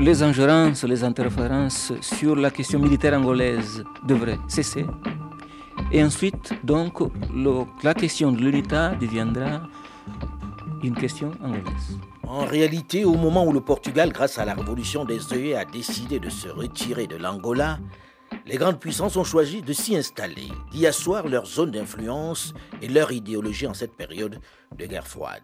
les ingérences, les interférences sur la question militaire angolaise devraient cesser. Et ensuite, donc, la question de l'UNITA deviendra une question angolaise. En réalité, au moment où le Portugal, grâce à la révolution des œillets, a décidé de se retirer de l'Angola, les grandes puissances ont choisi de s'y installer, d'y asseoir leur zone d'influence et leur idéologie en cette période de guerre froide.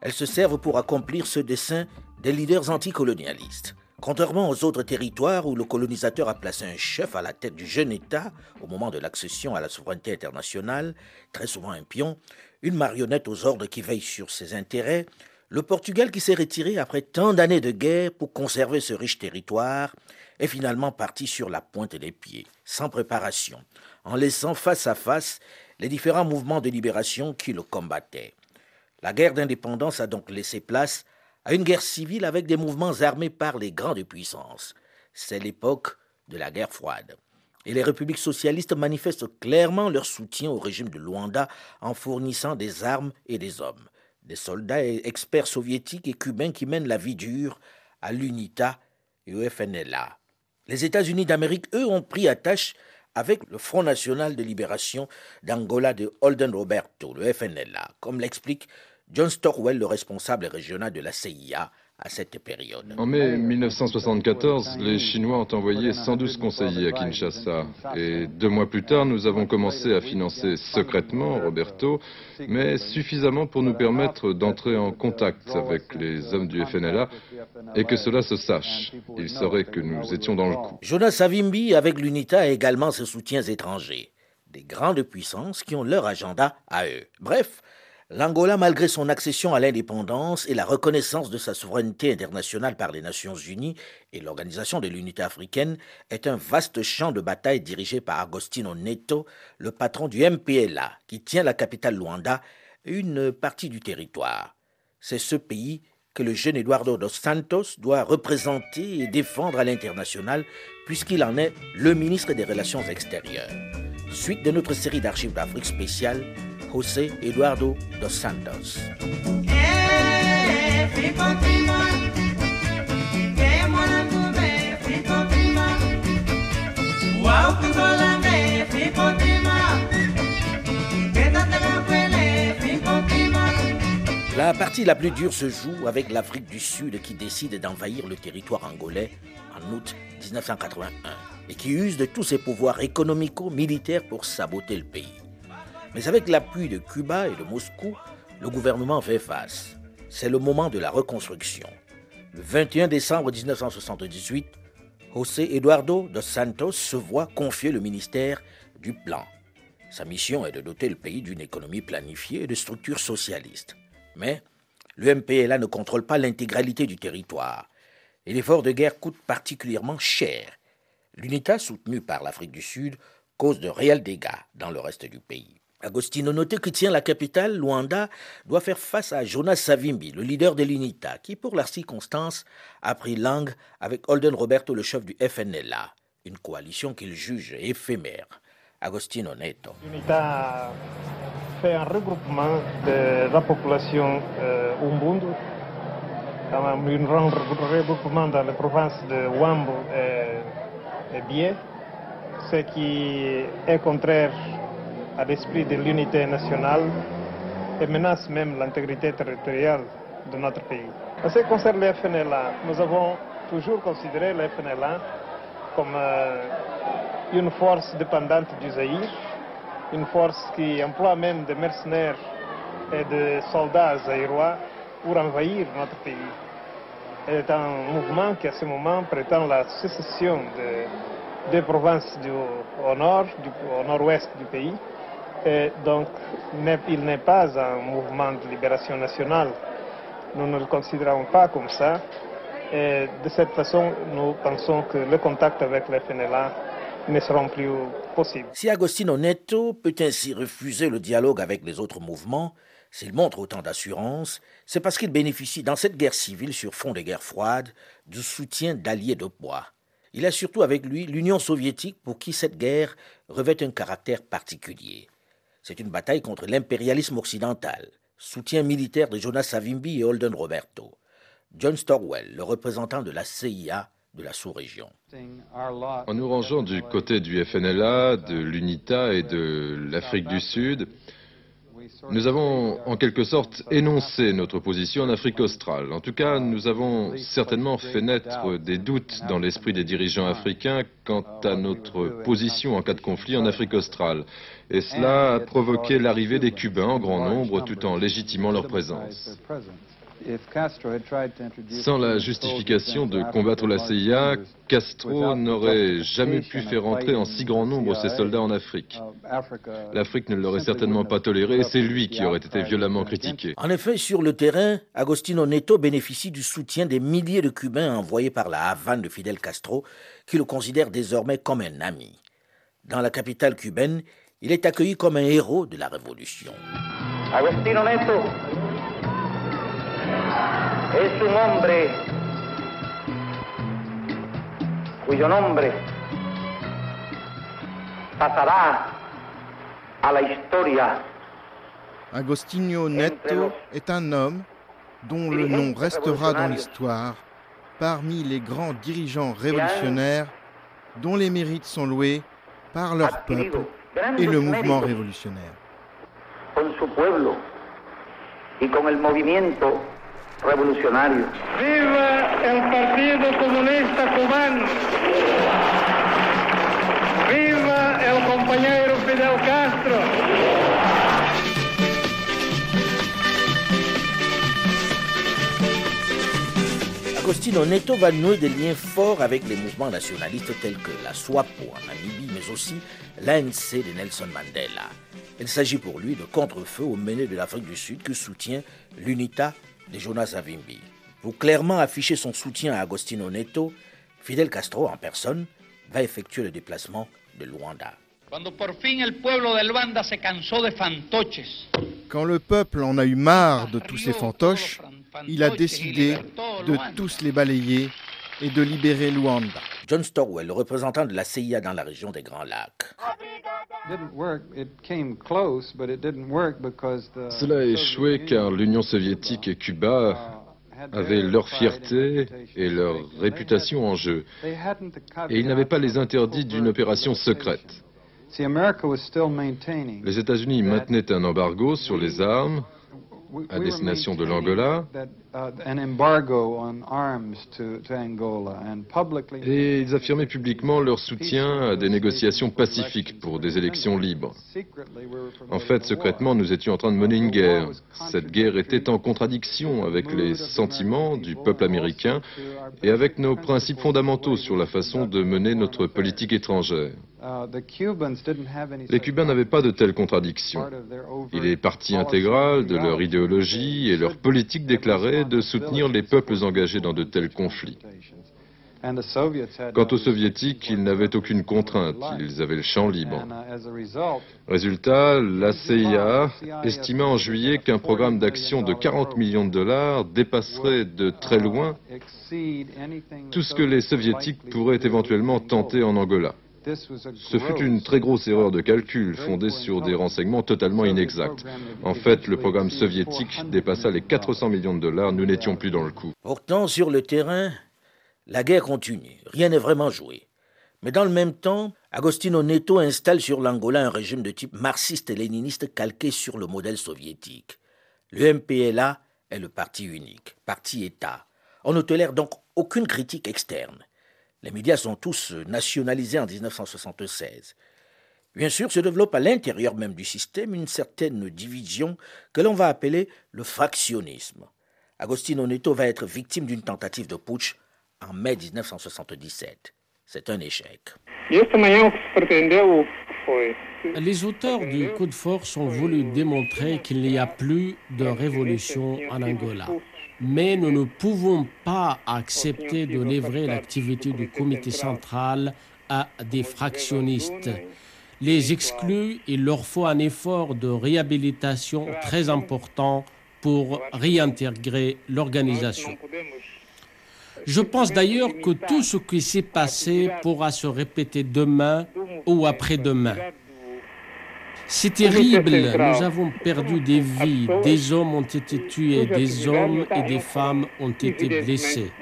Elles se servent pour accomplir ce dessein des leaders anticolonialistes. Contrairement aux autres territoires où le colonisateur a placé un chef à la tête du jeune État au moment de l'accession à la souveraineté internationale, très souvent un pion, une marionnette aux ordres qui veille sur ses intérêts, le Portugal qui s'est retiré après tant d'années de guerre pour conserver ce riche territoire est finalement parti sur la pointe des pieds, sans préparation, en laissant face à face les différents mouvements de libération qui le combattaient. La guerre d'indépendance a donc laissé place à une guerre civile avec des mouvements armés par les grandes puissances. C'est l'époque de la guerre froide. Et les républiques socialistes manifestent clairement leur soutien au régime de Luanda en fournissant des armes et des hommes des soldats et experts soviétiques et cubains qui mènent la vie dure à l'UNITA et au FNLA. Les États-Unis d'Amérique, eux, ont pris attache avec le Front national de libération d'Angola de Holden Roberto, le FNLA, comme l'explique John Stockwell, le responsable régional de la CIA à cette période. En mai 1974, les Chinois ont envoyé 112 conseillers à Kinshasa. Et deux mois plus tard, nous avons commencé à financer secrètement Roberto, mais suffisamment pour nous permettre d'entrer en contact avec les hommes du FNLA et que cela se sache. Ils sauraient que nous étions dans le coup. Jonas Savimbi, avec l'UNITA, a également ses soutiens étrangers. Des grandes puissances qui ont leur agenda à eux. Bref, L'Angola, malgré son accession à l'indépendance et la reconnaissance de sa souveraineté internationale par les Nations Unies et l'Organisation de l'Unité africaine, est un vaste champ de bataille dirigé par Agostino Neto, le patron du MPLA, qui tient la capitale Luanda et une partie du territoire. C'est ce pays que le jeune Eduardo dos Santos doit représenter et défendre à l'international, puisqu'il en est le ministre des Relations extérieures. Suite de notre série d'archives d'Afrique spéciale, José Eduardo dos Santos. La partie la plus dure se joue avec l'Afrique du Sud qui décide d'envahir le territoire angolais en août 1981 et qui use de tous ses pouvoirs économico-militaires pour saboter le pays. Mais avec l'appui de Cuba et de Moscou, le gouvernement fait face. C'est le moment de la reconstruction. Le 21 décembre 1978, José Eduardo dos Santos se voit confier le ministère du Plan. Sa mission est de doter le pays d'une économie planifiée et de structures socialistes. Mais l'UMPLA ne contrôle pas l'intégralité du territoire et l'effort de guerre coûte particulièrement cher. L'UNITA, soutenue par l'Afrique du Sud, cause de réels dégâts dans le reste du pays. Agostino Noté, qui tient la capitale, Luanda, doit faire face à Jonas Savimbi, le leader de l'UNITA, qui, pour la circonstance, a pris langue avec Holden Roberto, le chef du FNLA, une coalition qu'il juge éphémère. Agostino Neto. Fait un regroupement de la population euh, Ubuntu, un regroupement dans les provinces de Wambo et, et ce qui est contraire à l'esprit de l'unité nationale et menace même l'intégrité territoriale de notre pays. En ce qui concerne le FNLA, nous avons toujours considéré le FNLA comme euh, une force dépendante du Zaïre, une force qui emploie même des mercenaires et des soldats zaïrois pour envahir notre pays. C'est un mouvement qui, à ce moment, prétend la sécession des provinces du, au nord, du, nord-ouest du pays, donc, il n'est pas un mouvement de libération nationale. Nous ne le considérons pas comme ça. Et de cette façon, nous pensons que le contact avec le FNLA ne seront plus possibles. Si Agostino Neto peut ainsi refuser le dialogue avec les autres mouvements, s'il montre autant d'assurance, c'est parce qu'il bénéficie dans cette guerre civile sur fond de guerre froide du soutien d'alliés de poids. Il a surtout avec lui l'Union soviétique pour qui cette guerre revêt un caractère particulier. C'est une bataille contre l'impérialisme occidental, soutien militaire de Jonas Savimbi et Holden Roberto. John Storwell, le représentant de la CIA de la sous-région. En nous rangeant du côté du FNLA, de l'UNITA et de l'Afrique du Sud, nous avons en quelque sorte énoncé notre position en Afrique australe. En tout cas, nous avons certainement fait naître des doutes dans l'esprit des dirigeants africains quant à notre position en cas de conflit en Afrique australe. Et cela a provoqué l'arrivée des Cubains en grand nombre tout en légitimant leur présence. Sans la justification de combattre la CIA, Castro n'aurait jamais pu faire entrer en si grand nombre ses soldats en Afrique. L'Afrique ne l'aurait certainement pas toléré et c'est lui qui aurait été violemment critiqué. En effet, sur le terrain, Agostino Neto bénéficie du soutien des milliers de Cubains envoyés par la Havane de Fidel Castro, qui le considère désormais comme un ami. Dans la capitale cubaine, il est accueilli comme un héros de la révolution. Agostino Neto es un hombre cuyo nombre pasará a la historia. Agostinho Neto est un homme dont le nom restera dans l'histoire parmi les grands dirigeants révolutionnaires dont les mérites sont loués par leur peuple et le mouvement révolutionnaire. Con su pueblo y con el movimiento revolucionario. ¡Viva el Partido Comunista Cubano! ¡Viva el compañero Fidel Castro! Agostino Neto va nouer des liens forts avec les mouvements nationalistes tels que la SWAPO en Namibie, mais aussi l'ANC de Nelson Mandela. Il s'agit pour lui de contre-feu au mené de l'Afrique du Sud que soutient l'UNITA de Jonas Savimbi. Pour clairement afficher son soutien à Agostino Neto, Fidel Castro en personne va effectuer le déplacement de Luanda. Quand le peuple en a eu marre de tous ces fantoches, il a décidé de tous les balayer et de libérer Luanda. John Storwell, le représentant de la CIA dans la région des Grands Lacs. Cela a échoué car l'Union soviétique et Cuba avaient leur fierté et leur réputation en jeu. Et ils n'avaient pas les interdits d'une opération secrète. Les États-Unis maintenaient un embargo sur les armes à destination de l'Angola et ils affirmaient publiquement leur soutien à des négociations pacifiques pour des élections libres. En fait, secrètement, nous étions en train de mener une guerre. Cette guerre était en contradiction avec les sentiments du peuple américain et avec nos principes fondamentaux sur la façon de mener notre politique étrangère. Les Cubains n'avaient pas de telles contradictions. Il est partie intégrale de leur idéologie et leur politique déclarée de soutenir les peuples engagés dans de tels conflits. Quant aux soviétiques, ils n'avaient aucune contrainte, ils avaient le champ libre. Résultat, la CIA estima en juillet qu'un programme d'action de 40 millions de dollars dépasserait de très loin tout ce que les soviétiques pourraient éventuellement tenter en Angola. Ce fut une très grosse erreur de calcul fondée sur des renseignements totalement inexacts. En fait, le programme soviétique dépassa les 400 millions de dollars, nous n'étions plus dans le coup. Pourtant, sur le terrain, la guerre continue, rien n'est vraiment joué. Mais dans le même temps, Agostino Neto installe sur l'Angola un régime de type marxiste et léniniste calqué sur le modèle soviétique. Le MPLA est le parti unique, parti État. On ne tolère donc aucune critique externe. Les médias sont tous nationalisés en 1976. Bien sûr, se développe à l'intérieur même du système une certaine division que l'on va appeler le fractionnisme. Agostino Neto va être victime d'une tentative de putsch en mai 1977. C'est un échec. Les auteurs du coup de force ont voulu démontrer qu'il n'y a plus de révolution en Angola. Mais nous ne pouvons pas accepter de livrer l'activité du comité central à des fractionnistes. Les exclus, il leur faut un effort de réhabilitation très important pour réintégrer l'organisation. Je pense d'ailleurs que tout ce qui s'est passé pourra se répéter demain ou après-demain. C'est terrible, nous avons perdu des vies, des hommes ont été tués, des hommes et des femmes ont été blessés.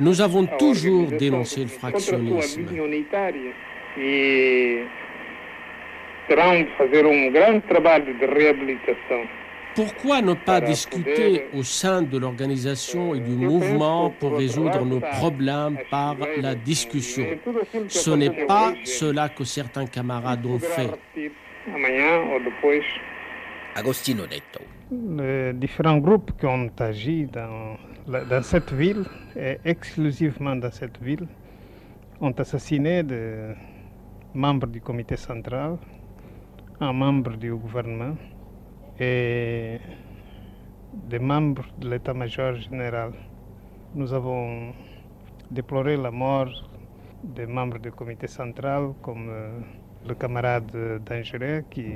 Nous avons toujours dénoncé le fractionnisme. Pourquoi ne pas discuter au sein de l'organisation et du mouvement pour résoudre nos problèmes par la discussion Ce n'est pas cela que certains camarades ont fait. Agostino Neto. Les différents groupes qui ont agi dans, dans cette ville, et exclusivement dans cette ville, ont assassiné des membres du comité central, un membre du gouvernement et des membres de l'état-major général. Nous avons déploré la mort des membres du comité central comme euh, le camarade Dangereux, qui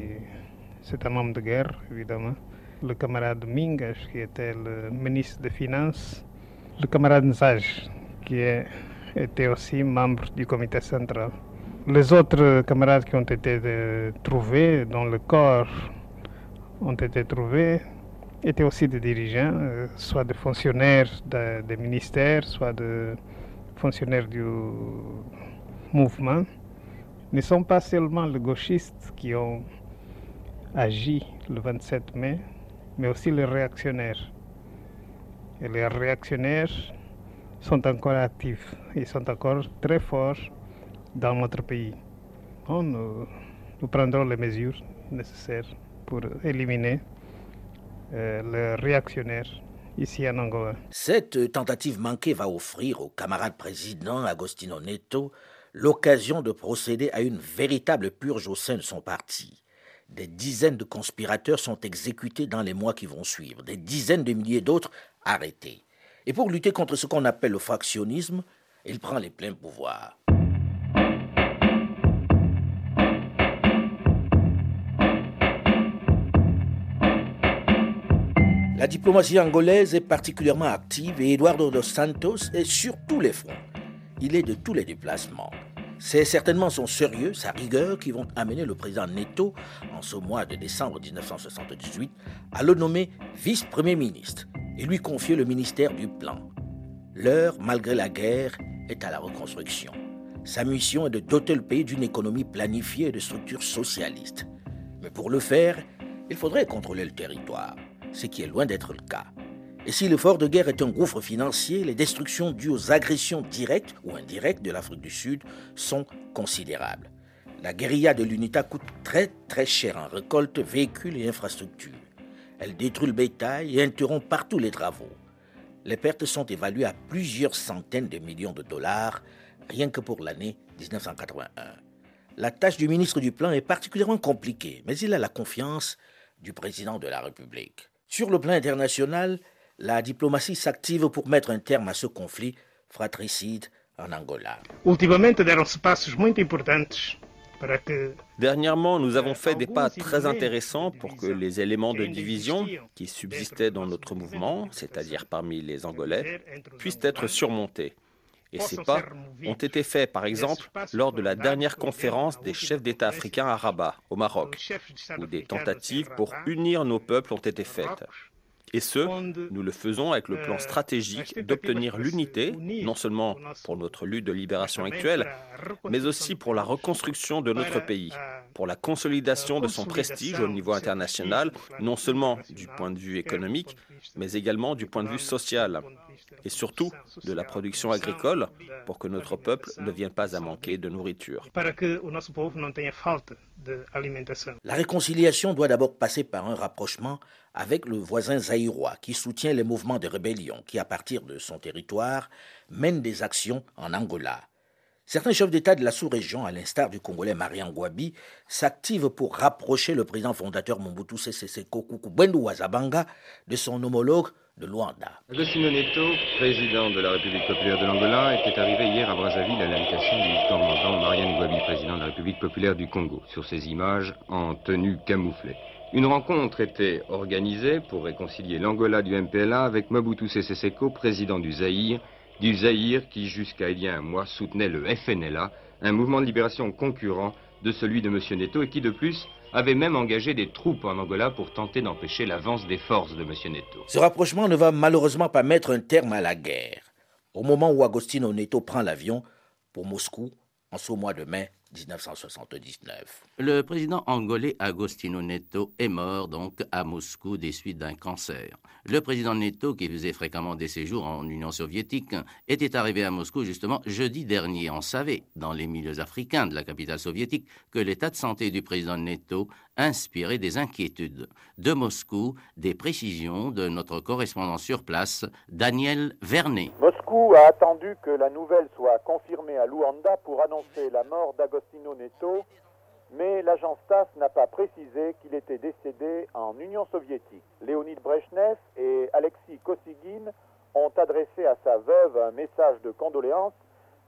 c'est un homme de guerre évidemment, le camarade Mingas qui était le ministre des Finances, le camarade Nzaj qui était aussi membre du comité central. Les autres camarades qui ont été trouvés dans le corps ont été trouvés étaient aussi des dirigeants, euh, soit des fonctionnaires des ministères, soit des fonctionnaires du mouvement. Ne sont pas seulement les gauchistes qui ont agi le 27 mai, mais aussi les réactionnaires. Et les réactionnaires sont encore actifs, ils sont encore très forts dans notre pays. nous, nous prendrons les mesures nécessaires pour éliminer euh, les réactionnaires ici en Angola. Cette tentative manquée va offrir au camarade président Agostino Neto l'occasion de procéder à une véritable purge au sein de son parti. Des dizaines de conspirateurs sont exécutés dans les mois qui vont suivre, des dizaines de milliers d'autres arrêtés. Et pour lutter contre ce qu'on appelle le fractionnisme, il prend les pleins pouvoirs. La diplomatie angolaise est particulièrement active et Eduardo dos Santos est sur tous les fronts. Il est de tous les déplacements. C'est certainement son sérieux, sa rigueur qui vont amener le président Neto, en ce mois de décembre 1978, à le nommer vice-premier ministre et lui confier le ministère du Plan. L'heure, malgré la guerre, est à la reconstruction. Sa mission est de doter le pays d'une économie planifiée et de structures socialistes. Mais pour le faire, il faudrait contrôler le territoire ce qui est loin d'être le cas. Et si l'effort de guerre est un gouffre financier, les destructions dues aux agressions directes ou indirectes de l'Afrique du Sud sont considérables. La guérilla de l'UNITA coûte très très cher en récolte, véhicules et infrastructures. Elle détruit le bétail et interrompt partout les travaux. Les pertes sont évaluées à plusieurs centaines de millions de dollars, rien que pour l'année 1981. La tâche du ministre du Plan est particulièrement compliquée, mais il a la confiance du président de la République. Sur le plan international, la diplomatie s'active pour mettre un terme à ce conflit fratricide en Angola. Dernièrement, nous avons fait des pas très intéressants pour que les éléments de division qui subsistaient dans notre mouvement, c'est-à-dire parmi les Angolais, puissent être surmontés. Et ces pas ont été faits, par exemple, lors de la dernière conférence des chefs d'État africains à Rabat, au Maroc, où des tentatives pour unir nos peuples ont été faites. Et ce, nous le faisons avec le plan stratégique d'obtenir l'unité, non seulement pour notre lutte de libération actuelle, mais aussi pour la reconstruction de notre pays, pour la consolidation de son prestige au niveau international, non seulement du point de vue économique, mais également du point de vue social, et surtout de la production agricole, pour que notre peuple ne vienne pas à manquer de nourriture. La réconciliation doit d'abord passer par un rapprochement avec le voisin zaïrois qui soutient les mouvements de rébellion qui, à partir de son territoire, mènent des actions en Angola. Certains chefs d'État de la sous-région, à l'instar du Congolais Marian Gwabi, s'activent pour rapprocher le président fondateur Mobutu Sese Seko Kukubendu Wazabanga de son homologue de Luanda. Agostino Neto, président de la République populaire de l'Angola, était arrivé hier à Brazzaville à l'invitation du commandant Marian Gwabi, président de la République populaire du Congo, sur ces images en tenue camouflée. Une rencontre était organisée pour réconcilier l'Angola du MPLA avec Mobutu Sese Seko, président du Zaïre, du Zaïre qui, jusqu'à il y a un mois, soutenait le FNLA, un mouvement de libération concurrent de celui de M. Neto et qui, de plus, avait même engagé des troupes en Angola pour tenter d'empêcher l'avance des forces de M. Neto. Ce rapprochement ne va malheureusement pas mettre un terme à la guerre. Au moment où Agostino Neto prend l'avion pour Moscou, en ce mois de mai 1979. Le président angolais Agostino Neto est mort donc à Moscou des suites d'un cancer. Le président Neto, qui faisait fréquemment des séjours en Union soviétique, était arrivé à Moscou justement jeudi dernier. On savait, dans les milieux africains de la capitale soviétique, que l'état de santé du président Neto inspirait des inquiétudes. De Moscou, des précisions de notre correspondant sur place, Daniel Vernet. Moscou a attendu que la nouvelle soit confirmée à Luanda pour annoncer la mort d'Agostino Neto, mais l'agence TASS n'a pas précisé qu'il était décédé en Union soviétique. Léonid Brezhnev et Alexis Kosygin ont adressé à sa veuve un message de condoléances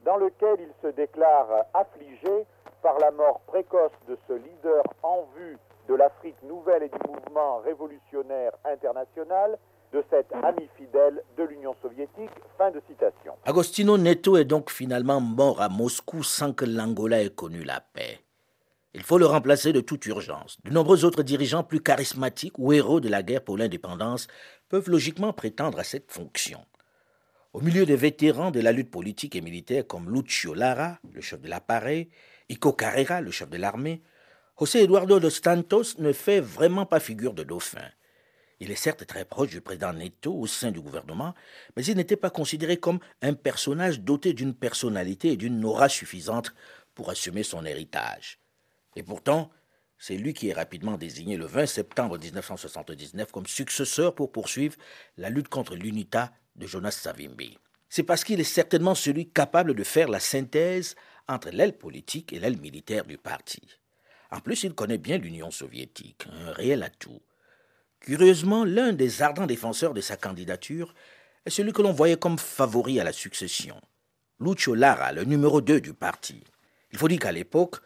dans lequel il se déclare affligé par la mort précoce de ce leader en vue de l'Afrique nouvelle et du mouvement révolutionnaire international de cet ami fidèle de l'Union soviétique. Fin de citation. Agostino Neto est donc finalement mort à Moscou sans que l'Angola ait connu la paix. Il faut le remplacer de toute urgence. De nombreux autres dirigeants plus charismatiques ou héros de la guerre pour l'indépendance peuvent logiquement prétendre à cette fonction. Au milieu des vétérans de la lutte politique et militaire comme Lucio Lara, le chef de l'appareil, Ico Carrera, le chef de l'armée, José Eduardo dos Santos ne fait vraiment pas figure de dauphin. Il est certes très proche du président Neto au sein du gouvernement, mais il n'était pas considéré comme un personnage doté d'une personnalité et d'une aura suffisante pour assumer son héritage. Et pourtant, c'est lui qui est rapidement désigné le 20 septembre 1979 comme successeur pour poursuivre la lutte contre l'UNITA de Jonas Savimbi. C'est parce qu'il est certainement celui capable de faire la synthèse entre l'aile politique et l'aile militaire du parti. En plus, il connaît bien l'Union soviétique, un réel atout. Curieusement, l'un des ardents défenseurs de sa candidature est celui que l'on voyait comme favori à la succession, Lucio Lara, le numéro 2 du parti. Il faut dire qu'à l'époque,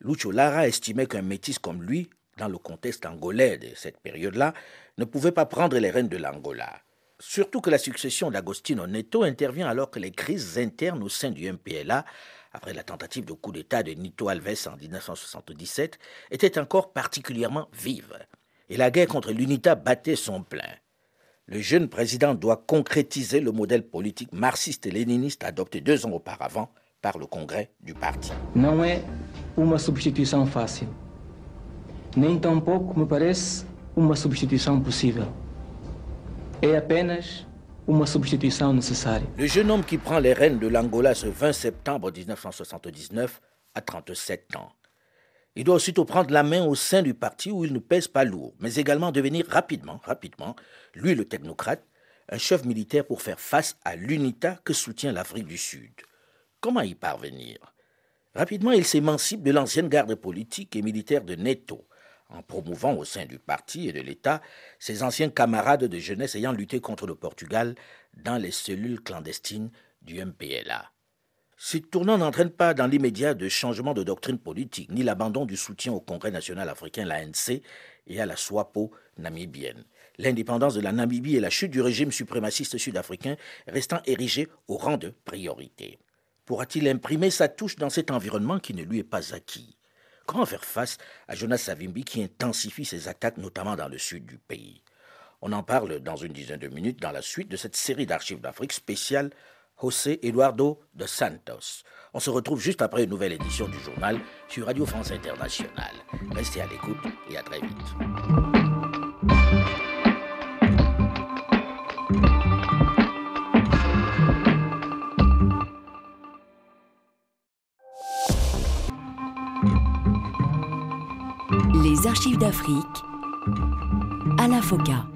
Lucio Lara estimait qu'un métis comme lui, dans le contexte angolais de cette période-là, ne pouvait pas prendre les rênes de l'Angola. Surtout que la succession d'Agostino Neto intervient alors que les crises internes au sein du MPLA, après la tentative de coup d'État de Nito Alves en 1977, étaient encore particulièrement vives et la guerre contre l'UNITA battait son plein. Le jeune président doit concrétiser le modèle politique marxiste et léniniste adopté deux ans auparavant par le congrès du parti. Não é uma substituição fácil. Nem tampouco me parece uma substituição possível. É apenas uma substituição necessária. Le jeune homme qui prend les rênes de l'Angola ce 20 septembre 1979 a 37 ans. Il doit aussitôt prendre la main au sein du parti où il ne pèse pas lourd, mais également devenir rapidement, rapidement, lui le technocrate, un chef militaire pour faire face à l'UNITA que soutient l'Afrique du Sud. Comment y parvenir? Rapidement, il s'émancipe de l'ancienne garde politique et militaire de Neto, en promouvant au sein du parti et de l'État ses anciens camarades de jeunesse ayant lutté contre le Portugal dans les cellules clandestines du MPLA. Ce tournant n'entraîne pas dans l'immédiat de changement de doctrine politique, ni l'abandon du soutien au Congrès national africain, l'ANC, et à la SWAPO namibienne. L'indépendance de la Namibie et la chute du régime suprémaciste sud-africain restant érigées au rang de priorité. Pourra-t-il imprimer sa touche dans cet environnement qui ne lui est pas acquis? Comment faire face à Jonas Savimbi qui intensifie ses attaques, notamment dans le sud du pays? On en parle dans une dizaine de minutes dans la suite de cette série d'archives d'Afrique spéciale José Eduardo de Santos. On se retrouve juste après une nouvelle édition du journal sur Radio France Internationale. Restez à l'écoute et à très vite. Les archives d'Afrique à la.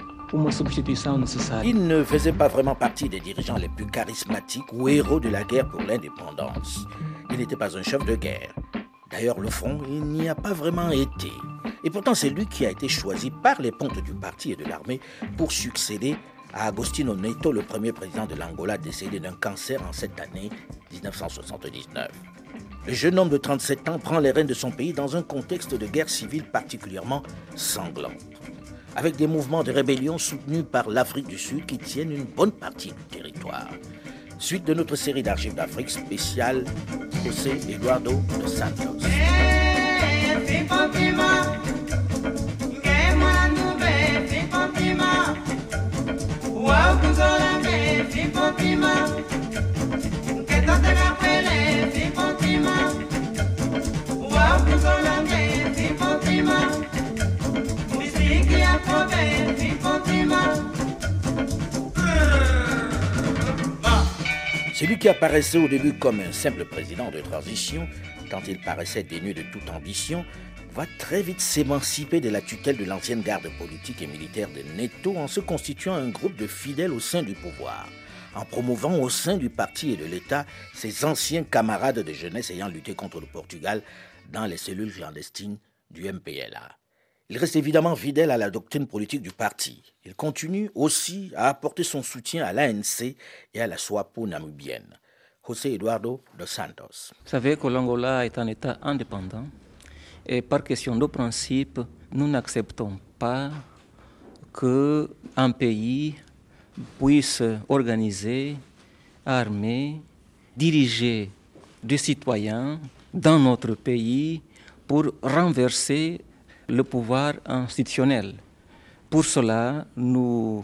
Il ne faisait pas vraiment partie des dirigeants les plus charismatiques ou héros de la guerre pour l'indépendance. Il n'était pas un chef de guerre. D'ailleurs, le front, il n'y a pas vraiment été. Et pourtant, c'est lui qui a été choisi par les pontes du parti et de l'armée pour succéder à Agostino Neto, le premier président de l'Angola décédé d'un cancer en cette année 1979. Le jeune homme de 37 ans prend les rênes de son pays dans un contexte de guerre civile particulièrement sanglante avec des mouvements de rébellion soutenus par l'Afrique du Sud qui tiennent une bonne partie du territoire. Suite de notre série d'archives d'Afrique spéciale, José Eduardo de Santos. Celui qui apparaissait au début comme un simple président de transition, tant il paraissait dénué de toute ambition, va très vite s'émanciper de la tutelle de l'ancienne garde politique et militaire de Neto en se constituant un groupe de fidèles au sein du pouvoir, en promouvant au sein du parti et de l'État ses anciens camarades de jeunesse ayant lutté contre le Portugal dans les cellules clandestines du MPLA. Il reste évidemment fidèle à la doctrine politique du parti. Il continue aussi à apporter son soutien à l'ANC et à la SWAPO namibienne. José Eduardo dos Santos. Vous savez que l'Angola est un État indépendant et par question de principe, nous n'acceptons pas qu'un pays puisse organiser, armer, diriger des citoyens dans notre pays pour renverser le pouvoir institutionnel. Pour cela, nous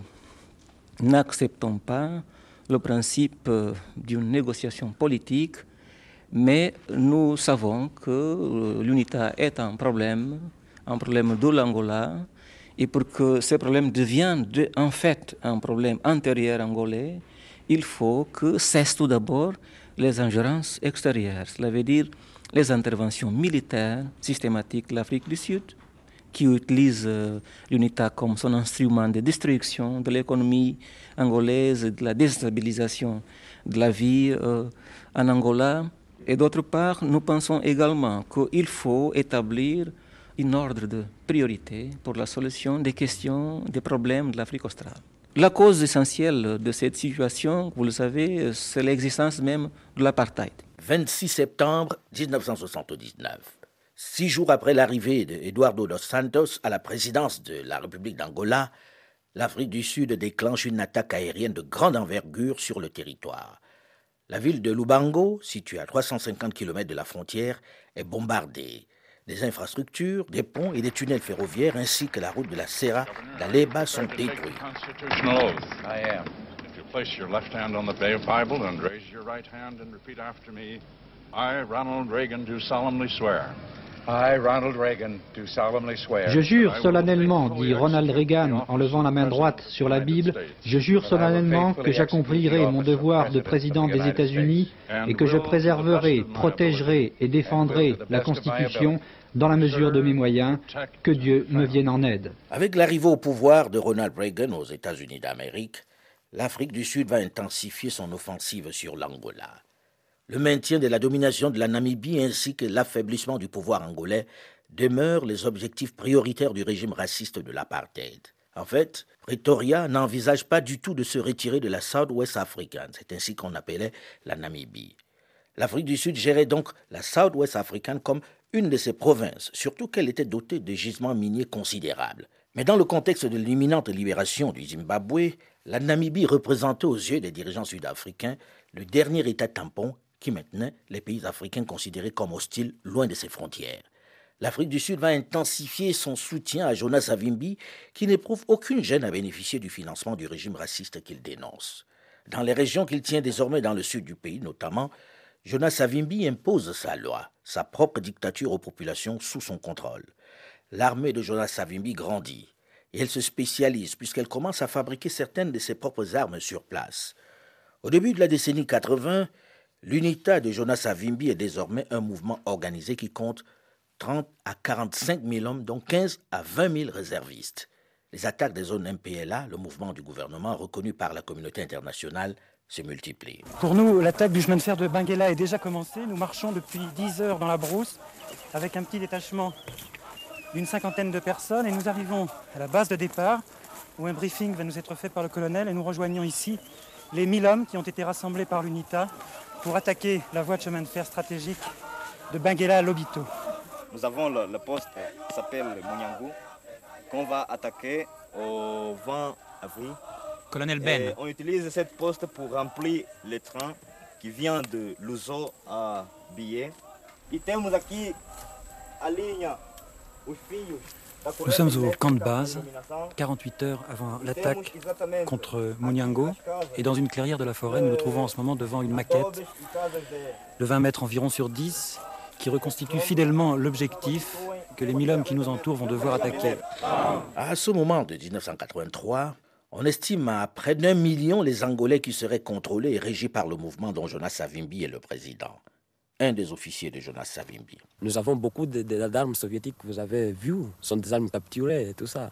n'acceptons pas le principe d'une négociation politique, mais nous savons que l'UNITA est un problème, un problème de l'Angola, et pour que ce problème devienne en fait un problème intérieur angolais, il faut que cessent tout d'abord les ingérences extérieures, cela veut dire les interventions militaires systématiques de l'Afrique du Sud, qui utilise euh, l'UNITA comme son instrument de destruction de l'économie angolaise, de la déstabilisation de la vie euh, en Angola. Et d'autre part, nous pensons également qu'il faut établir un ordre de priorité pour la solution des questions, des problèmes de l'Afrique australe. La cause essentielle de cette situation, vous le savez, c'est l'existence même de l'apartheid. 26 septembre 1979. Six jours après l'arrivée d'Eduardo dos Santos à la présidence de la République d'Angola, l'Afrique du Sud déclenche une attaque aérienne de grande envergure sur le territoire. La ville de Lubango, située à 350 km de la frontière, est bombardée. Des infrastructures, des ponts et des tunnels ferroviaires ainsi que la route de la Serra d'Aleba sont détruits. Ronald Reagan, je jure solennellement, dit Ronald Reagan en levant la main droite sur la Bible, je jure solennellement que j'accomplirai mon devoir de président des États-Unis et que je préserverai, protégerai et défendrai la Constitution dans la mesure de mes moyens, que Dieu me vienne en aide. Avec l'arrivée au pouvoir de Ronald Reagan aux États-Unis d'Amérique, l'Afrique du Sud va intensifier son offensive sur l'Angola le maintien de la domination de la Namibie ainsi que l'affaiblissement du pouvoir angolais demeurent les objectifs prioritaires du régime raciste de l'apartheid. En fait, Pretoria n'envisage pas du tout de se retirer de la South-West African, c'est ainsi qu'on appelait la Namibie. L'Afrique du Sud gérait donc la South-West African comme une de ses provinces, surtout qu'elle était dotée de gisements miniers considérables. Mais dans le contexte de l'imminente libération du Zimbabwe, la Namibie représentait aux yeux des dirigeants sud-africains le dernier État tampon qui maintenant les pays africains considérés comme hostiles loin de ses frontières. L'Afrique du Sud va intensifier son soutien à Jonas Savimbi, qui n'éprouve aucune gêne à bénéficier du financement du régime raciste qu'il dénonce. Dans les régions qu'il tient désormais dans le sud du pays notamment, Jonas Savimbi impose sa loi, sa propre dictature aux populations sous son contrôle. L'armée de Jonas Savimbi grandit et elle se spécialise puisqu'elle commence à fabriquer certaines de ses propres armes sur place. Au début de la décennie 80, l'UNITA de Jonas Savimbi est désormais un mouvement organisé qui compte 30 à 45 000 hommes, dont 15 à 20 000 réservistes. Les attaques des zones MPLA, le mouvement du gouvernement reconnu par la communauté internationale, se multiplient. Pour nous, l'attaque du chemin de fer de Benguela est déjà commencée. Nous marchons depuis 10 heures dans la brousse avec un petit détachement d'une cinquantaine de personnes et nous arrivons à la base de départ où un briefing va nous être fait par le colonel et nous rejoignons ici les 1000 hommes qui ont été rassemblés par l'UNITA pour attaquer la voie de chemin de fer stratégique de Benguela à Lobito. Nous avons le, poste qui s'appelle Mouniangou qu'on va attaquer au 20 avril. Colonel Ben. on utilise cette poste pour remplir les trains qui viennent de Luso à Billet. E temos aqui a linha nous sommes au camp de base, 48 heures avant l'attaque contre Munyango, et dans une clairière de la forêt, nous nous trouvons en ce moment devant une maquette de 20 mètres environ sur 10, qui reconstitue fidèlement l'objectif que les mille hommes qui nous entourent vont devoir attaquer. À ce moment de 1983, on estime à près d'un million les Angolais qui seraient contrôlés et régis par le mouvement dont Jonas Savimbi est le président un des officiers de Jonas Savimbi. Nous avons beaucoup d'armes soviétiques que vous avez vues, ce sont des armes capturées et tout ça.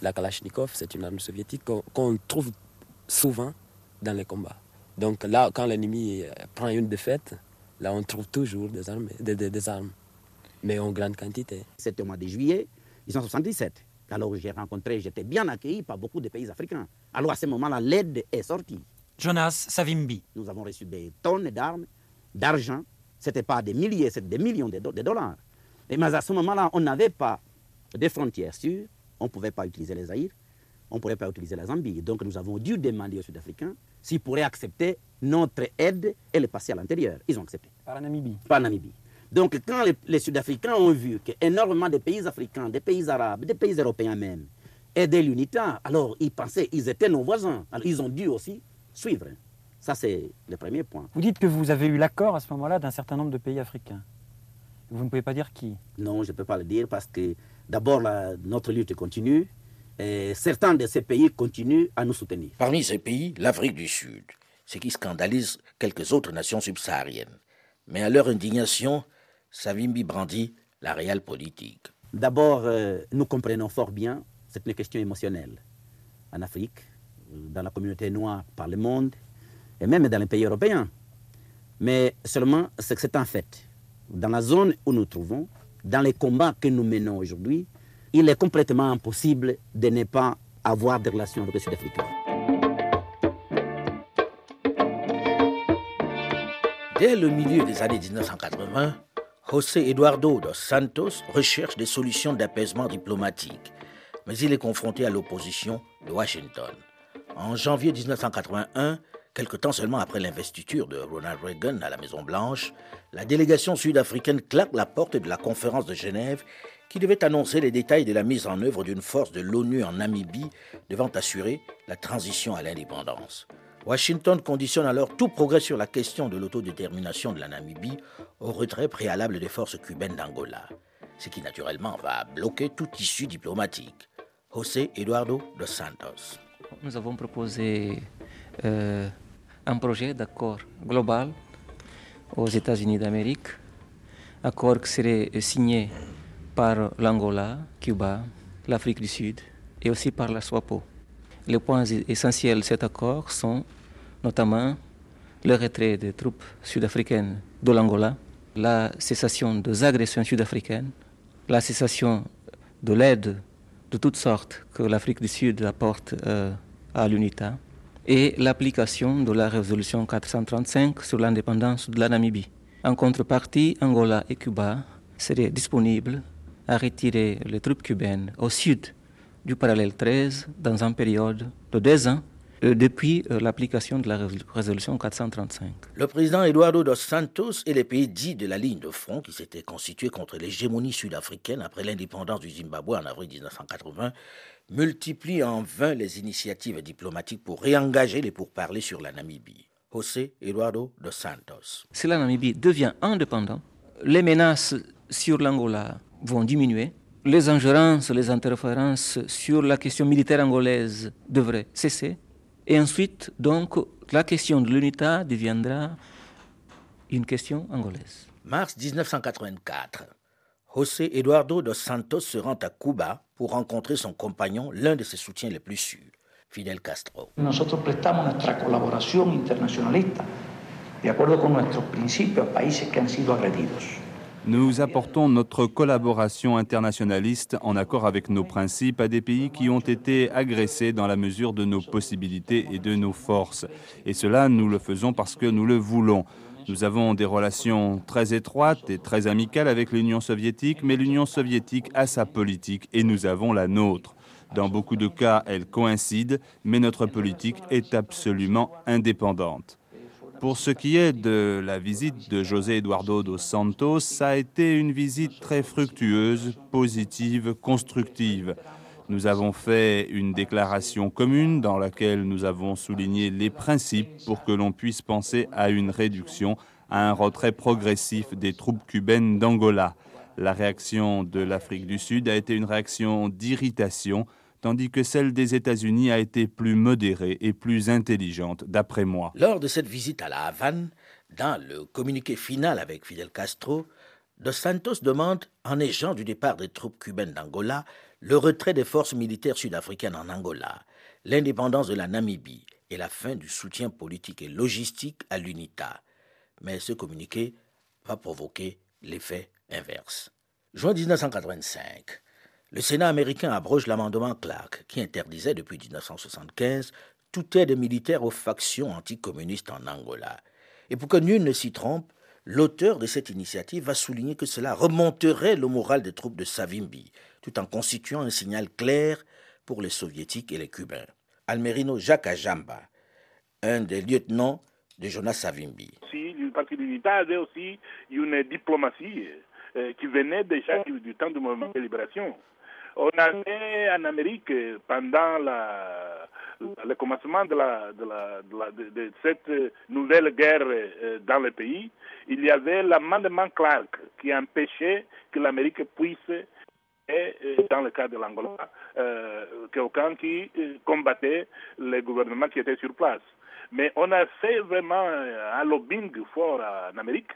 La Kalachnikov, c'est une arme soviétique qu'on trouve souvent dans les combats. Donc là, quand l'ennemi euh, prend une défaite, là, on trouve toujours des armes, des, armes mais en grande quantité. C'était au mois de juillet 1977. Alors j'ai rencontré, j'étais bien accueilli par beaucoup de pays africains. Alors à ce moment-là, l'aide est sortie. Jonas Savimbi. Nous avons reçu des tonnes d'armes, d'argent, ce n'était pas des milliers, c'était des millions de, dollars. mais à ce moment-là, on n'avait pas de frontières sûres, on ne pouvait pas utiliser les Aïrs, on ne pouvait pas utiliser la Zambie. Donc nous avons dû demander aux Sud-Africains s'ils pourraient accepter notre aide et le passer à l'intérieur. Ils ont accepté. Par la Namibie Par la Namibie. Donc quand les, Sud-Africains ont vu qu'énormément de pays africains, des pays arabes, des pays européens même, aidaient l'UNITA, alors ils pensaient, ils étaient nos voisins. Alors ils ont dû aussi suivre. Ça, c'est le premier point. Vous dites que vous avez eu l'accord à ce moment-là d'un certain nombre de pays africains. Vous ne pouvez pas dire qui Non, je ne peux pas le dire parce que d'abord, notre lutte continue et certains de ces pays continuent à nous soutenir. Parmi ces pays, l'Afrique du Sud, ce qui scandalise quelques autres nations subsahariennes. Mais à leur indignation, Savimbi brandit la réelle politique. D'abord, euh, nous comprenons fort bien, c'est une question émotionnelle. En Afrique, dans la communauté noire par le monde, et même dans les pays européens. Mais seulement, c'est un fait. Dans la zone où nous trouvons, dans les combats que nous menons aujourd'hui, il est complètement impossible de ne pas avoir des relations avec les Sud-Africains. Dès le milieu des années 1980, José Eduardo dos Santos recherche des solutions d'apaisement diplomatique, mais il est confronté à l'opposition de Washington. En janvier 1981, Quelque temps seulement après l'investiture de Ronald Reagan à la Maison-Blanche, la délégation sud-africaine claque la porte de la conférence de Genève qui devait annoncer les détails de la mise en œuvre d'une force de l'ONU en Namibie devant assurer la transition à l'indépendance. Washington conditionne alors tout progrès sur la question de l'autodétermination de la Namibie au retrait préalable des forces cubaines d'Angola, ce qui naturellement va bloquer tout issue diplomatique. José Eduardo dos Santos. Nous avons proposé euh, un projet d'accord global aux États-Unis d'Amérique, accord qui serait signé par l'Angola, Cuba, l'Afrique du Sud et aussi par la SWAPO. Les points essentiels de cet accord sont notamment le retrait des troupes sud-africaines de l'Angola, la cessation des agressions sud-africaines, la cessation de l'aide de toutes sortes que l'Afrique du Sud apporte euh, à l'UNITA, et l'application de la résolution 435 sur l'indépendance de la Namibie. En contrepartie, Angola et Cuba seraient disponibles à retirer les troupes cubaines au sud du parallèle 13 dans une période de deux ans depuis euh, l'application de la résolution 435. Le président Eduardo dos Santos et les pays dits de la ligne de front qui s'étaient constitués contre l'hégémonie sud-africaine après l'indépendance du Zimbabwe en avril 1980 multiplient en vain les initiatives diplomatiques pour réengager les pourparlers sur la Namibie. José Eduardo dos Santos. Si la Namibie devient indépendante, les menaces sur l'Angola vont diminuer, les ingérences, les interférences sur la question militaire angolaise devraient cesser, et ensuite, donc, la question de l'UNITA deviendra une question angolaise. Mars 1984. José Eduardo dos Santos se rend à Cuba pour rencontrer son compagnon, l'un de ses soutiens les plus sûrs, Fidel Castro. Nosotros prestamos nuestra colaboración internacionalista de acuerdo con nuestros principios a países que han sido agredidos. Nous apportons notre collaboration internationaliste en accord avec nos principes à des pays qui ont été agressés dans la mesure de nos possibilités et de nos forces. Et cela, nous le faisons parce que nous le voulons. Nous avons des relations très étroites et très amicales avec l'Union soviétique, mais l'Union soviétique a sa politique et nous avons la nôtre. Dans beaucoup de cas, elle coïncide, mais notre politique est absolument indépendante. Pour ce qui est de la visite de José Eduardo dos Santos, ça a été une visite très fructueuse, positive, constructive. Nous avons fait une déclaration commune dans laquelle nous avons souligné les principes pour que l'on puisse penser à une réduction, à un retrait progressif des troupes cubaines d'Angola. La réaction de l'Afrique du Sud a été une réaction d'irritation, tandis que celle des États-Unis a été plus modérée et plus intelligente, d'après moi. Lors de cette visite à la Havane, dans le communiqué final avec Fidel Castro, Dos Santos demande, en échange du départ des troupes cubaines d'Angola, le retrait des forces militaires sud-africaines en Angola, l'indépendance de la Namibie et la fin du soutien politique et logistique à l'UNITA. Mais ce communiqué va provoquer l'effet inverse. Juin 1985. Le Sénat américain abroge l'amendement Clark qui interdisait depuis 1975 toute aide militaire aux factions anticommunistes en Angola. Et pour que nul ne s'y trompe, l'auteur de cette initiative va souligner que cela remonterait le moral des troupes de Savimbi, tout en constituant un signal clair pour les soviétiques et les cubains. Almerino Jacques Ajamba, un des lieutenants de Jonas Savimbi. Parce que l'unité avait aussi une diplomatie euh, qui venait déjà du temps du mouvement de libération. On avait en Amérique, pendant le commencement de, cette nouvelle guerre dans le pays, il y avait l'amendement Clark qui empêchait que l'Amérique puisse, et dans le cas de l'Angola, euh, quelqu'un qui combattait les gouvernements qui étaient sur place. Mais on a fait vraiment un lobbying fort en Amérique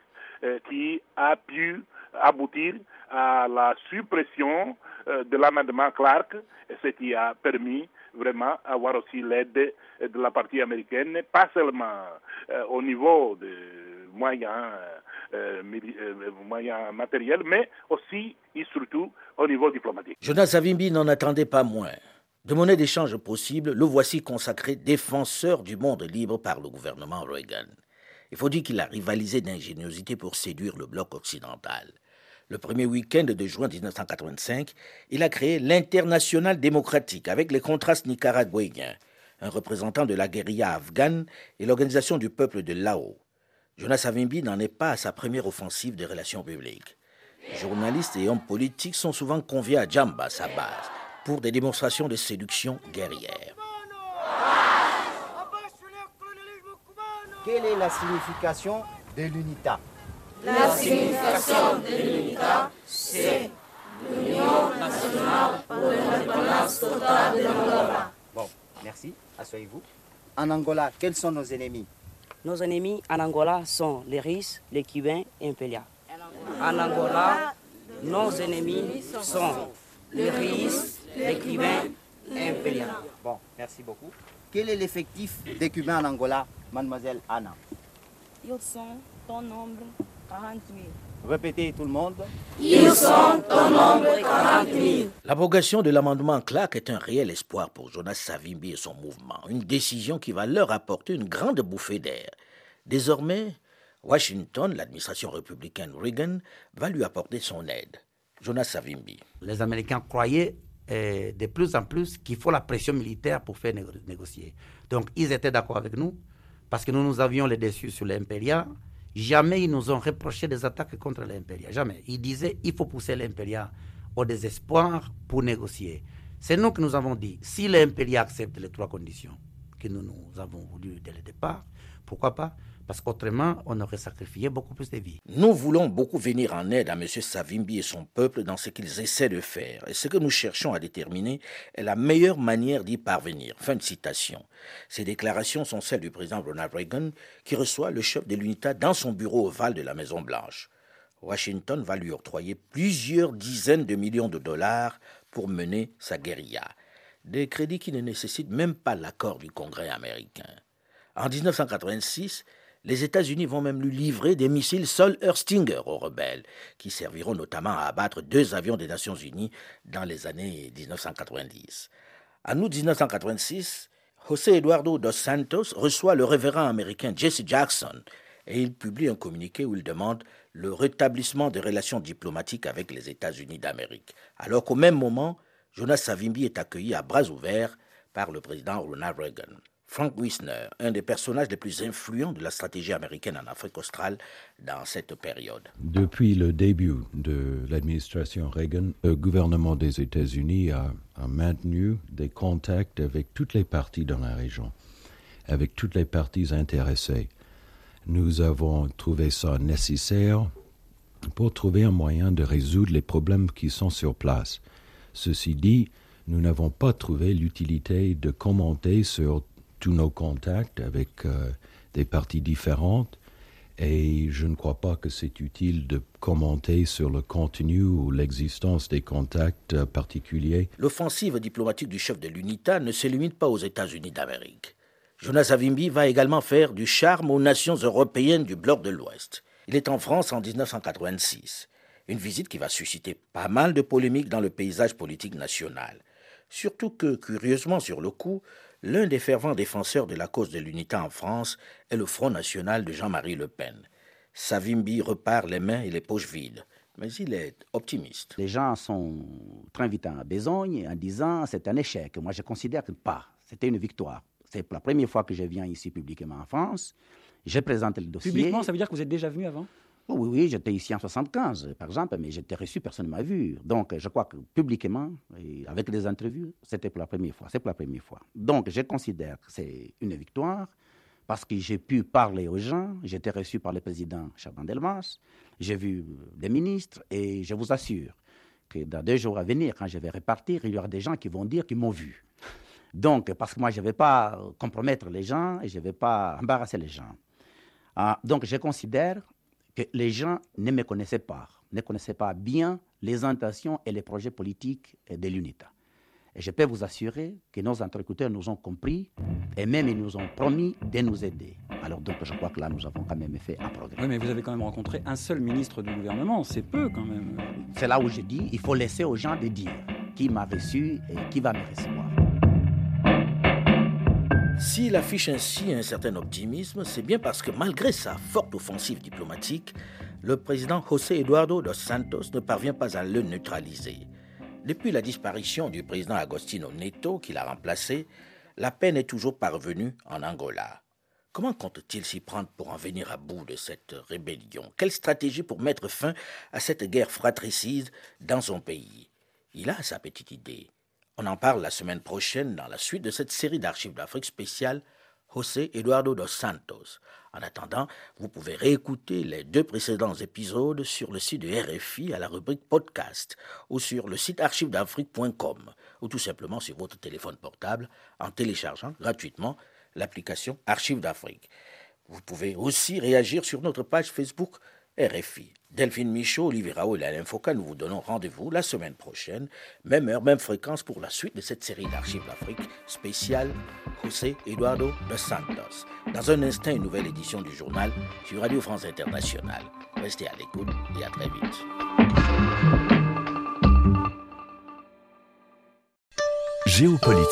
qui a pu aboutir à la suppression de l'amendement Clark, ce qui a permis vraiment avoir aussi l'aide de la partie américaine, pas seulement au niveau de moyens, euh, moyens matériels, mais aussi et surtout au niveau diplomatique. Jonas Savimbi n'en attendait pas moins. De monnaie d'échange possible, le voici consacré défenseur du monde libre par le gouvernement Reagan. Il faut dire qu'il a rivalisé d'ingéniosité pour séduire le bloc occidental. Le premier week-end de juin 1985, il a créé l'International démocratique avec les contrastes nicaraguayens, un représentant de la guérilla afghane et l'Organisation du peuple de Lao. Jonas Savimbi n'en est pas à sa première offensive de relations publiques. Journalistes et hommes politiques sont souvent conviés à Djamba, sa base, pour des démonstrations de séduction guerrière. Quelle est la signification de l'UNITA La signification de l'UNITA, c'est l'Union nationale pour l'indépendance totale de l'Angola. Bon, merci. Asseyez-vous. En Angola, quels sont nos ennemis? Nos ennemis en Angola sont les Russes, les Cubains et Impelia. En Angola, nos ennemis sont les Russes, les Cubains et Impelia. Bon, merci beaucoup. Quel est l'effectif des Cubains en Angola, mademoiselle Anna? Ils sont au nombre 40 000. Répétez tout le monde. Ils sont au nombre 40 000. L'abrogation de l'amendement Clark est un réel espoir pour Jonas Savimbi et son mouvement, une décision qui va leur apporter une grande bouffée d'air. Désormais, Washington, l'administration républicaine Reagan, va lui apporter son aide. Jonas Savimbi. Les Américains croyaient de plus en plus qu'il faut la pression militaire pour faire négocier. Donc, ils étaient d'accord avec nous parce que nous, nous avions les déçus sur l'Impéria. Jamais ils nous ont reproché des attaques contre l'Impéria. Jamais. Ils disaient il faut pousser l'Impéria au désespoir pour négocier. C'est nous que nous avons dit si l'Impéria accepte les trois conditions que nous, nous avons voulu dès le départ, pourquoi pas parce qu'autrement, on aurait sacrifié beaucoup plus de vies. Nous voulons beaucoup venir en aide à M. Savimbi et son peuple dans ce qu'ils essaient de faire. Et ce que nous cherchons à déterminer est la meilleure manière d'y parvenir. Fin de citation. Ces déclarations sont celles du président Ronald Reagan, qui reçoit le chef de l'UNITA dans son bureau ovale de la Maison-Blanche. Washington va lui octroyer plusieurs dizaines de millions de dollars pour mener sa guérilla. Des crédits qui ne nécessitent même pas l'accord du Congrès américain. En 1986, les États-Unis vont même lui livrer des missiles Sol Stinger aux rebelles, qui serviront notamment à abattre deux avions des Nations Unies dans les années 1990. En août 1986, José Eduardo dos Santos reçoit le révérend américain Jesse Jackson et il publie un communiqué où il demande le rétablissement des relations diplomatiques avec les États-Unis d'Amérique. Alors qu'au même moment, Jonas Savimbi est accueilli à bras ouverts par le président Ronald Reagan. Frank Wisner, un des personnages les plus influents de la stratégie américaine en Afrique australe dans cette période. Depuis le début de l'administration Reagan, le gouvernement des États-Unis a, maintenu des contacts avec toutes les parties dans la région, avec toutes les parties intéressées. Nous avons trouvé ça nécessaire pour trouver un moyen de résoudre les problèmes qui sont sur place. Ceci dit, nous n'avons pas trouvé l'utilité de commenter sur tous nos contacts avec euh, des parties différentes et je ne crois pas que c'est utile de commenter sur le contenu ou l'existence des contacts euh, particuliers. L'offensive diplomatique du chef de l'UNITA ne se limite pas aux États-Unis d'Amérique. Jonas Savimbi va également faire du charme aux nations européennes du bloc de l'Ouest. Il est en France en 1986, une visite qui va susciter pas mal de polémiques dans le paysage politique national. Surtout que, curieusement sur le coup, L'un des fervents défenseurs de la cause de l'unité en France est le Front national de Jean-Marie Le Pen. Savimbi repart les mains et les poches vides, mais il est optimiste. Les gens sont très vite en besogne en disant c'est un échec. Moi, je considère que pas. C'était une victoire. C'est pour la première fois que je viens ici publiquement en France. J'ai présenté le dossier. Publiquement, ça veut dire que vous êtes déjà venu avant? Oui, oui, j'étais ici en 75, par exemple, mais j'étais reçu, personne ne m'a vu. Donc, je crois que publiquement, avec des interviews, c'était pour la première fois. C'est pour la première fois. Donc, je considère que c'est une victoire parce que j'ai pu parler aux gens. J'étais reçu par le président Charbon Delmas. J'ai vu des ministres et je vous assure que dans deux jours à venir, quand je vais repartir, il y aura des gens qui vont dire qu'ils m'ont vu. Donc, parce que moi, je ne vais pas compromettre les gens et je ne vais pas embarrasser les gens. Ah, donc, je considère que les gens ne me connaissaient pas, ne connaissaient pas bien les intentions et les projets politiques de l'UNITA. Et je peux vous assurer que nos interlocuteurs nous ont compris et même ils nous ont promis de nous aider. Alors donc je crois que là nous avons quand même fait un progrès. Oui, mais vous avez quand même rencontré un seul ministre du gouvernement, c'est peu quand même. C'est là où je dis, il faut laisser aux gens de dire qui m'a reçu et qui va me recevoir. S'il affiche ainsi un certain optimisme, c'est bien parce que malgré sa forte offensive diplomatique, le président José Eduardo dos Santos ne parvient pas à le neutraliser. Depuis la disparition du président Agostino Neto, qui l'a remplacé, la paix n'est toujours parvenue en Angola. Comment compte-t-il s'y prendre pour en venir à bout de cette rébellion? Quelle stratégie pour mettre fin à cette guerre fratricide dans son pays? Il a sa petite idée. On en parle la semaine prochaine dans la suite de cette série d'archives d'Afrique spéciale José Eduardo dos Santos. En attendant, vous pouvez réécouter les deux précédents épisodes sur le site de RFI à la rubrique podcast ou sur le site archivedafrique.com ou tout simplement sur votre téléphone portable en téléchargeant gratuitement l'application Archives d'Afrique. Vous pouvez aussi réagir sur notre page Facebook RFI. Delphine Michaud, Olivier Raoul et Alain Foucault, nous vous donnons rendez-vous la semaine prochaine, même heure, même fréquence pour la suite de cette série d'archives d'Afrique spéciale José Eduardo de Santos. Dans un instant, une nouvelle édition du journal sur Radio France Internationale. Restez à l'écoute et à très vite. Géopolitique.